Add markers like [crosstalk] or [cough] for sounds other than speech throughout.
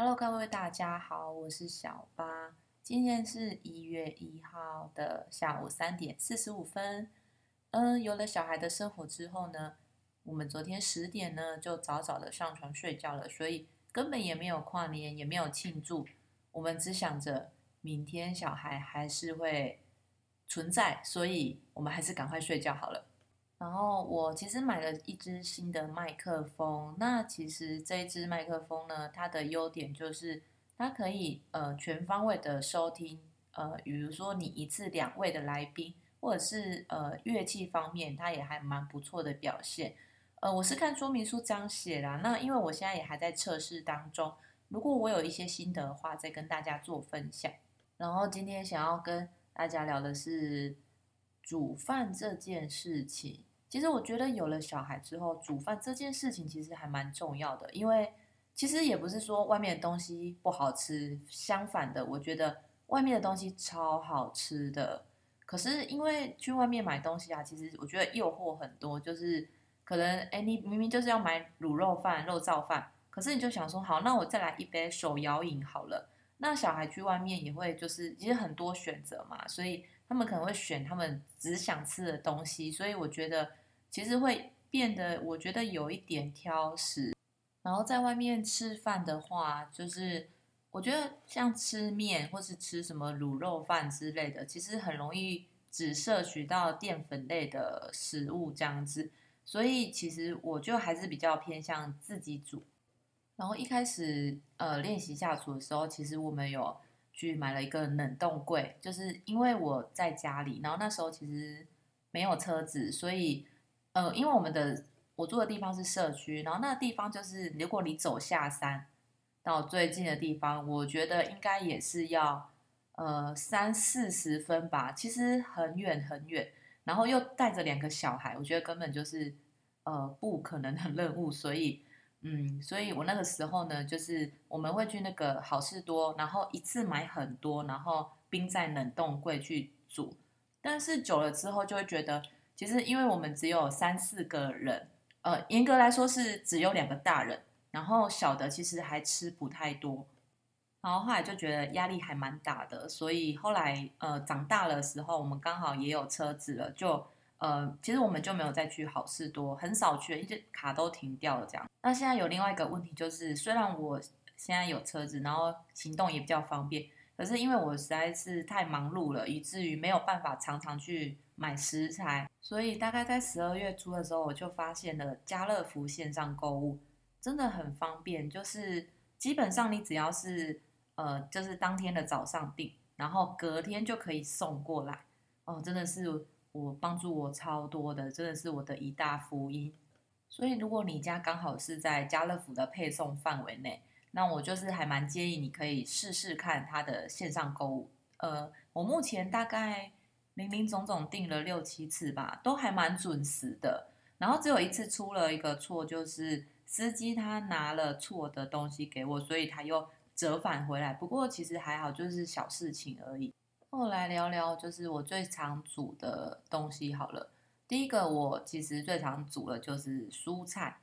Hello，各位大家好，我是小八。今天是一月一号的下午三点四十五分。嗯，有了小孩的生活之后呢，我们昨天十点呢就早早的上床睡觉了，所以根本也没有跨年，也没有庆祝。我们只想着明天小孩还是会存在，所以我们还是赶快睡觉好了。然后我其实买了一支新的麦克风，那其实这一支麦克风呢，它的优点就是它可以呃全方位的收听，呃，比如说你一次两位的来宾，或者是呃乐器方面，它也还蛮不错的表现。呃，我是看说明书这样写啦，那因为我现在也还在测试当中，如果我有一些心得的话，再跟大家做分享。然后今天想要跟大家聊的是煮饭这件事情。其实我觉得有了小孩之后，煮饭这件事情其实还蛮重要的，因为其实也不是说外面的东西不好吃，相反的，我觉得外面的东西超好吃的。可是因为去外面买东西啊，其实我觉得诱惑很多，就是可能哎，你明明就是要买卤肉饭、肉燥饭，可是你就想说好，那我再来一杯手摇饮好了。那小孩去外面也会就是其实很多选择嘛，所以他们可能会选他们只想吃的东西，所以我觉得。其实会变得，我觉得有一点挑食。然后在外面吃饭的话，就是我觉得像吃面或是吃什么卤肉饭之类的，其实很容易只摄取到淀粉类的食物这样子。所以其实我就还是比较偏向自己煮。然后一开始呃练习下厨的时候，其实我们有去买了一个冷冻柜，就是因为我在家里，然后那时候其实没有车子，所以。呃，因为我们的我住的地方是社区，然后那个地方就是如果你走下山到最近的地方，我觉得应该也是要呃三四十分吧，其实很远很远，然后又带着两个小孩，我觉得根本就是呃不可能的任务，所以嗯，所以我那个时候呢，就是我们会去那个好事多，然后一次买很多，然后冰在冷冻柜去煮，但是久了之后就会觉得。其实，因为我们只有三四个人，呃，严格来说是只有两个大人，然后小的其实还吃不太多，然后后来就觉得压力还蛮大的，所以后来呃长大的时候，我们刚好也有车子了，就呃其实我们就没有再去好事多，很少去，因为卡都停掉了这样。那现在有另外一个问题就是，虽然我现在有车子，然后行动也比较方便。可是因为我实在是太忙碌了，以至于没有办法常常去买食材，所以大概在十二月初的时候，我就发现了家乐福线上购物真的很方便，就是基本上你只要是呃，就是当天的早上订，然后隔天就可以送过来，哦，真的是我帮助我超多的，真的是我的一大福音。所以如果你家刚好是在家乐福的配送范围内。那我就是还蛮建议你可以试试看它的线上购物。呃，我目前大概零零总总订了六七次吧，都还蛮准时的。然后只有一次出了一个错，就是司机他拿了错的东西给我，所以他又折返回来。不过其实还好，就是小事情而已。后来聊聊就是我最常煮的东西好了。第一个我其实最常煮的就是蔬菜。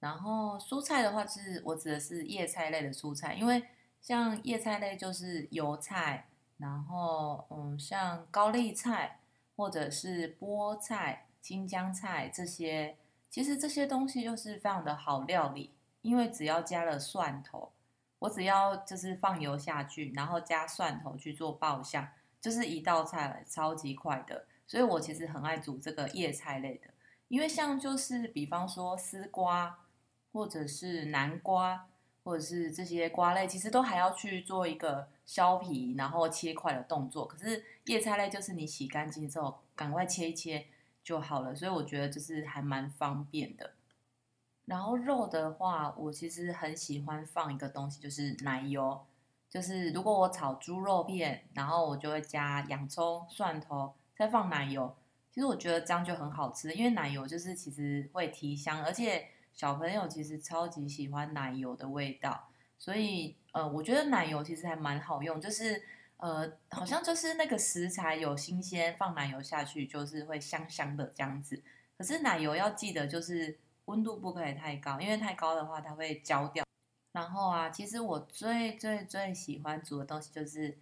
然后蔬菜的话，是我指的是叶菜类的蔬菜，因为像叶菜类就是油菜，然后嗯，像高丽菜或者是菠菜、青江菜这些，其实这些东西就是非常的好料理，因为只要加了蒜头，我只要就是放油下去，然后加蒜头去做爆香，就是一道菜，超级快的。所以我其实很爱煮这个叶菜类的，因为像就是比方说丝瓜。或者是南瓜，或者是这些瓜类，其实都还要去做一个削皮，然后切块的动作。可是叶菜类就是你洗干净之后，赶快切一切就好了。所以我觉得就是还蛮方便的。然后肉的话，我其实很喜欢放一个东西，就是奶油。就是如果我炒猪肉片，然后我就会加洋葱、蒜头，再放奶油。其实我觉得这样就很好吃，因为奶油就是其实会提香，而且。小朋友其实超级喜欢奶油的味道，所以呃，我觉得奶油其实还蛮好用，就是呃，好像就是那个食材有新鲜，放奶油下去就是会香香的这样子。可是奶油要记得就是温度不可以太高，因为太高的话它会焦掉。然后啊，其实我最最最喜欢煮的东西就是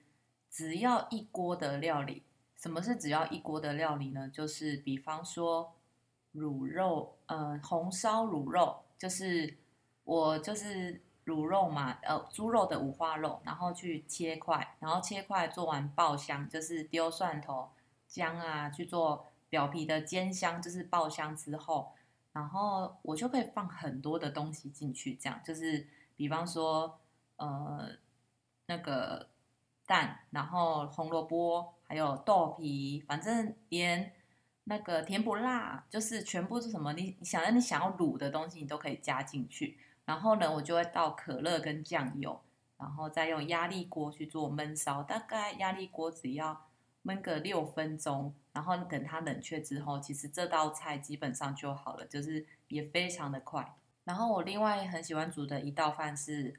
只要一锅的料理。什么是只要一锅的料理呢？就是比方说卤肉，呃，红烧卤肉，就是我就是卤肉嘛，呃，猪肉的五花肉，然后去切块，然后切块做完爆香，就是丢蒜头、姜啊去做表皮的煎香，就是爆香之后，然后我就可以放很多的东西进去，这样就是比方说，呃，那个蛋，然后红萝卜。还有豆皮，反正连那个甜不辣，就是全部是什么？你你想让你想要卤的东西，你都可以加进去。然后呢，我就会倒可乐跟酱油，然后再用压力锅去做焖烧。大概压力锅只要焖个六分钟，然后等它冷却之后，其实这道菜基本上就好了，就是也非常的快。然后我另外很喜欢煮的一道饭是，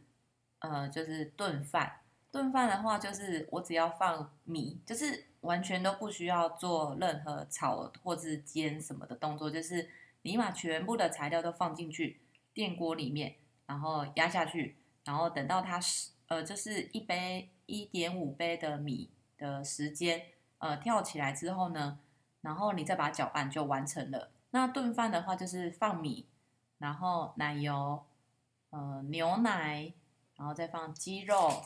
呃，就是炖饭。炖饭的话，就是我只要放米，就是完全都不需要做任何炒或者煎什么的动作，就是你把全部的材料都放进去电锅里面，然后压下去，然后等到它是呃，就是一杯一点五杯的米的时间，呃，跳起来之后呢，然后你再把它搅拌就完成了。那炖饭的话，就是放米，然后奶油，呃，牛奶，然后再放鸡肉。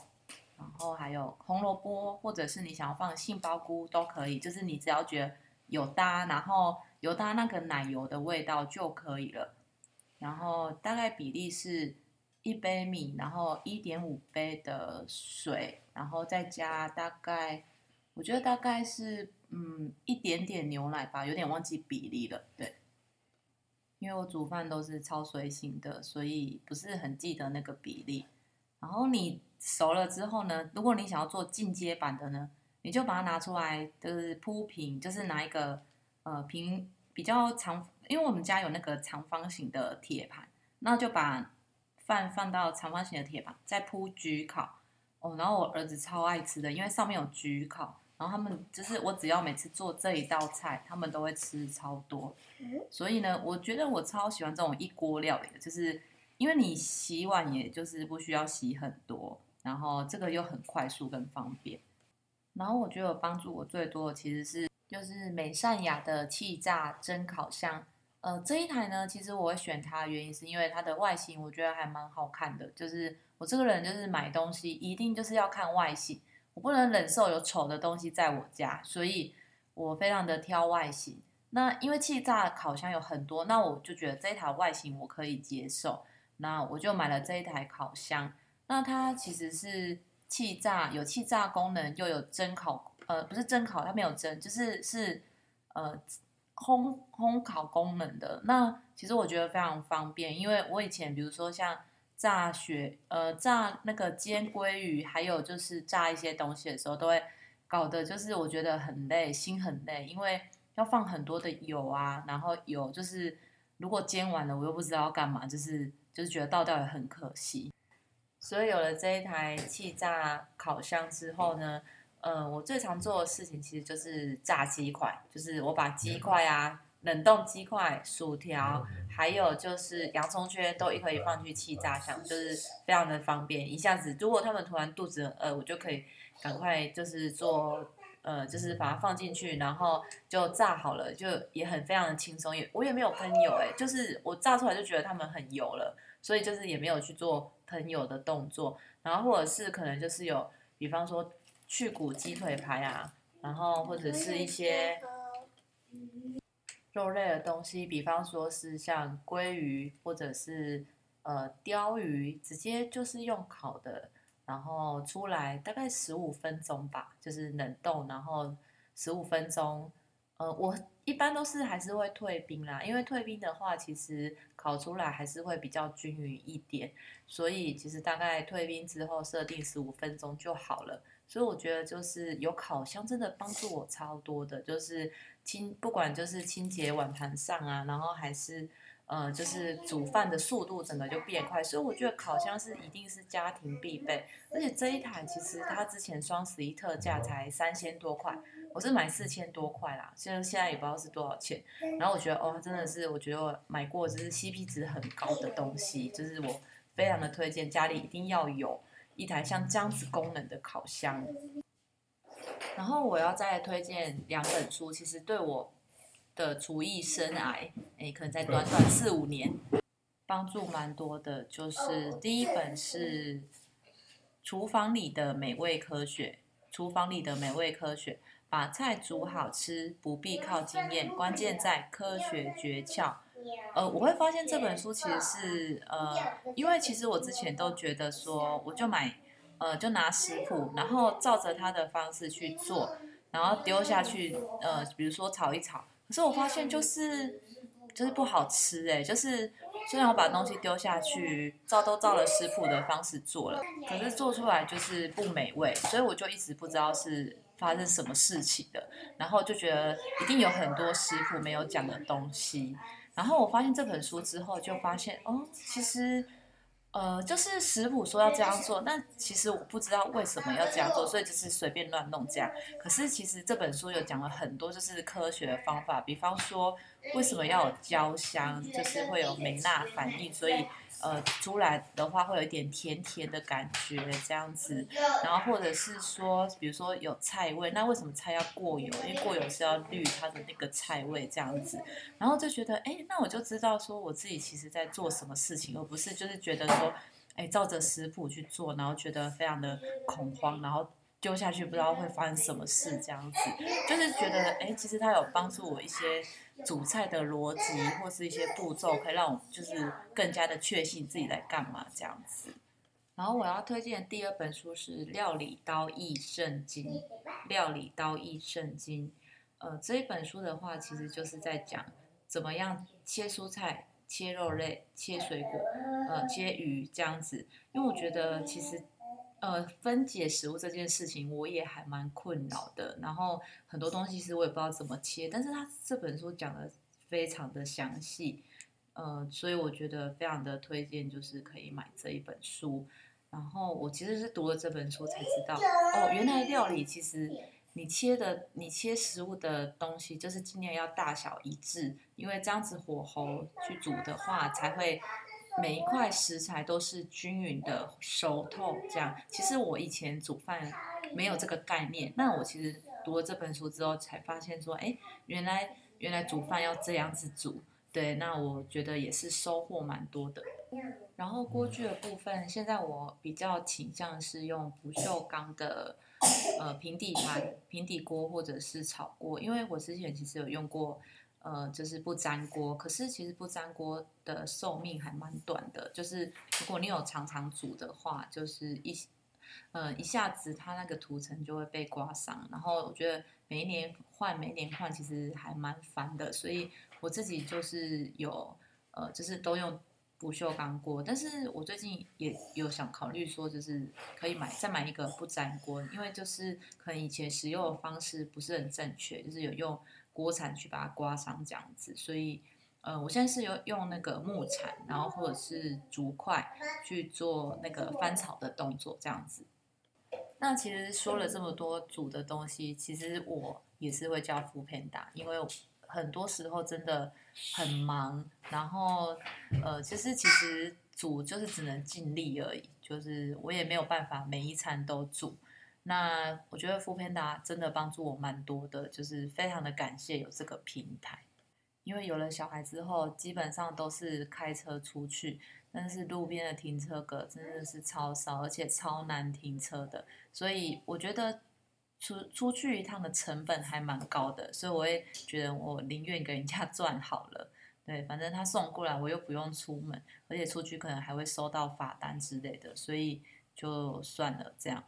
然后还有红萝卜，或者是你想要放杏鲍菇都可以，就是你只要觉得有搭，然后有搭那个奶油的味道就可以了。然后大概比例是一杯米，然后一点五杯的水，然后再加大概，我觉得大概是嗯一点点牛奶吧，有点忘记比例了。对，因为我煮饭都是超随性的，所以不是很记得那个比例。然后你。熟了之后呢，如果你想要做进阶版的呢，你就把它拿出来，就是铺平，就是拿一个呃平比较长，因为我们家有那个长方形的铁盘，那就把饭放到长方形的铁盘，再铺焗烤哦。然后我儿子超爱吃的，因为上面有焗烤，然后他们就是我只要每次做这一道菜，他们都会吃超多。所以呢，我觉得我超喜欢这种一锅料理的，就是因为你洗碗也就是不需要洗很多。然后这个又很快速跟方便，然后我觉得帮助我最多的其实是就是美善雅的气炸蒸烤箱，呃这一台呢，其实我会选它的原因是因为它的外形我觉得还蛮好看的，就是我这个人就是买东西一定就是要看外形，我不能忍受有丑的东西在我家，所以我非常的挑外形。那因为气炸烤箱有很多，那我就觉得这一台外形我可以接受，那我就买了这一台烤箱。那它其实是气炸，有气炸功能，又有蒸烤，呃，不是蒸烤，它没有蒸，就是是呃烘烘烤功能的。那其实我觉得非常方便，因为我以前比如说像炸雪，呃，炸那个煎鲑鱼，还有就是炸一些东西的时候，都会搞得就是我觉得很累，心很累，因为要放很多的油啊，然后油就是如果煎完了，我又不知道要干嘛，就是就是觉得倒掉也很可惜。所以有了这一台气炸烤箱之后呢，呃，我最常做的事情其实就是炸鸡块，就是我把鸡块啊、冷冻鸡块、薯条，还有就是洋葱圈都可以放去气炸箱，就是非常的方便。一下子，如果他们突然肚子饿，我就可以赶快就是做，呃，就是把它放进去，然后就炸好了，就也很非常的轻松。也我也没有喷油，哎，就是我炸出来就觉得它们很油了，所以就是也没有去做。朋友的动作，然后或者是可能就是有，比方说去骨鸡腿排啊，然后或者是一些肉类的东西，比方说是像鲑鱼或者是呃鲷鱼，直接就是用烤的，然后出来大概十五分钟吧，就是冷冻，然后十五分钟，呃我。一般都是还是会退冰啦，因为退冰的话，其实烤出来还是会比较均匀一点，所以其实大概退冰之后设定十五分钟就好了。所以我觉得就是有烤箱真的帮助我超多的，就是清不管就是清洁碗盘上啊，然后还是呃就是煮饭的速度整个就变快，所以我觉得烤箱是一定是家庭必备。而且这一台其实它之前双十一特价才三千多块。我是买四千多块啦，现在现在也不知道是多少钱。然后我觉得哦，真的是我觉得我买过就是 CP 值很高的东西，就是我非常的推荐，家里一定要有一台像这样子功能的烤箱。然后我要再推荐两本书，其实对我的厨艺生涯，哎，可能在短短四五年，帮助蛮多的。就是第一本是《厨房里的美味科学》，厨房里的美味科学，把菜煮好吃不必靠经验，关键在科学诀窍。呃，我会发现这本书其实是呃，因为其实我之前都觉得说，我就买。呃，就拿食谱，然后照着它的方式去做，然后丢下去，呃，比如说炒一炒。可是我发现就是就是不好吃哎，就是虽然我把东西丢下去，照都照了食谱的方式做了，可是做出来就是不美味，所以我就一直不知道是发生什么事情的，然后就觉得一定有很多师傅没有讲的东西。然后我发现这本书之后，就发现哦，其实。呃，就是食谱说要这样做，那其实我不知道为什么要这样做，所以就是随便乱弄这样。可是其实这本书有讲了很多，就是科学的方法，比方说为什么要有焦香，就是会有美纳反应，所以。呃，出来的话会有一点甜甜的感觉，这样子，然后或者是说，比如说有菜味，那为什么菜要过油？因为过油是要滤它的那个菜味，这样子，然后就觉得，哎，那我就知道说我自己其实在做什么事情，而不是就是觉得说，哎，照着食谱去做，然后觉得非常的恐慌，然后。丢下去不知道会发生什么事，这样子就是觉得，哎，其实它有帮助我一些煮菜的逻辑或是一些步骤，可以让我就是更加的确信自己在干嘛这样子。然后我要推荐第二本书是《料理刀艺圣经》，《料理刀艺圣经》。呃，这一本书的话，其实就是在讲怎么样切蔬菜、切肉类、切水果、呃，切鱼这样子。因为我觉得其实。呃，分解食物这件事情我也还蛮困扰的，然后很多东西是我也不知道怎么切，但是他这本书讲的非常的详细，呃，所以我觉得非常的推荐，就是可以买这一本书。然后我其实是读了这本书才知道，哦，原来料理其实你切的你切食物的东西就是尽量要大小一致，因为这样子火候去煮的话才会。每一块食材都是均匀的熟透，这样。其实我以前煮饭没有这个概念，那我其实读了这本书之后才发现说，哎，原来原来煮饭要这样子煮。对，那我觉得也是收获蛮多的。然后锅具的部分，现在我比较倾向是用不锈钢的呃平底盘、平底锅或者是炒锅，因为我之前其实有用过。呃，就是不粘锅，可是其实不粘锅的寿命还蛮短的。就是如果你有常常煮的话，就是一，呃，一下子它那个涂层就会被刮伤。然后我觉得每一年换，每一年换，其实还蛮烦的。所以我自己就是有，呃，就是都用不锈钢锅。但是我最近也有想考虑说，就是可以买再买一个不粘锅，因为就是可能以前使用的方式不是很正确，就是有用。锅铲去把它刮伤这样子，所以，呃，我现在是有用那个木铲，然后或者是竹筷去做那个翻炒的动作这样子。那其实说了这么多煮的东西，其实我也是会叫副片打，因为很多时候真的很忙，然后，呃，其实其实煮就是只能尽力而已，就是我也没有办法每一餐都煮。那我觉得富片达真的帮助我蛮多的，就是非常的感谢有这个平台，因为有了小孩之后，基本上都是开车出去，但是路边的停车格真的是超少，而且超难停车的，所以我觉得出出去一趟的成本还蛮高的，所以我也觉得我宁愿给人家 [laughs] 赚好了，对，反正他送过来我又不用出门，而且出去可能还会收到罚单之类的，所以就算了这样。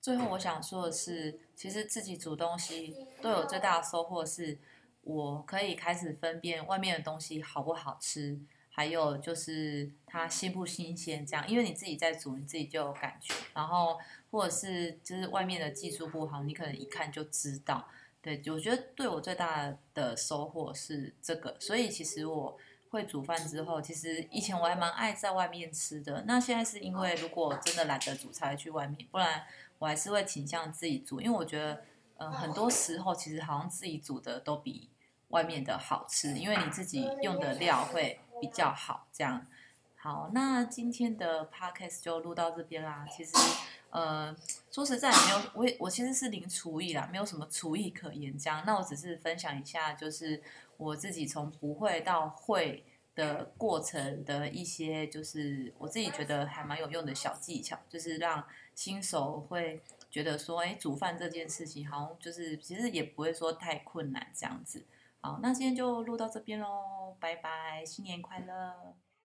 最后我想说的是，其实自己煮东西都有最大的收获，是我可以开始分辨外面的东西好不好吃，还有就是它新不新鲜。这样，因为你自己在煮，你自己就有感觉。然后或者是就是外面的技术不好，你可能一看就知道。对，我觉得对我最大的收获是这个。所以其实我会煮饭之后，其实以前我还蛮爱在外面吃的。那现在是因为如果真的懒得煮，才去外面，不然。我还是会倾向自己煮，因为我觉得，呃，很多时候其实好像自己煮的都比外面的好吃，因为你自己用的料会比较好。这样，好，那今天的 podcast 就录到这边啦。其实，呃，说实在没有，我我其实是零厨艺啦，没有什么厨艺可言。这样，那我只是分享一下，就是我自己从不会到会的过程的一些，就是我自己觉得还蛮有用的小技巧，就是让新手会觉得说，哎，煮饭这件事情好像就是其实也不会说太困难这样子。好，那今天就录到这边喽，拜拜，新年快乐。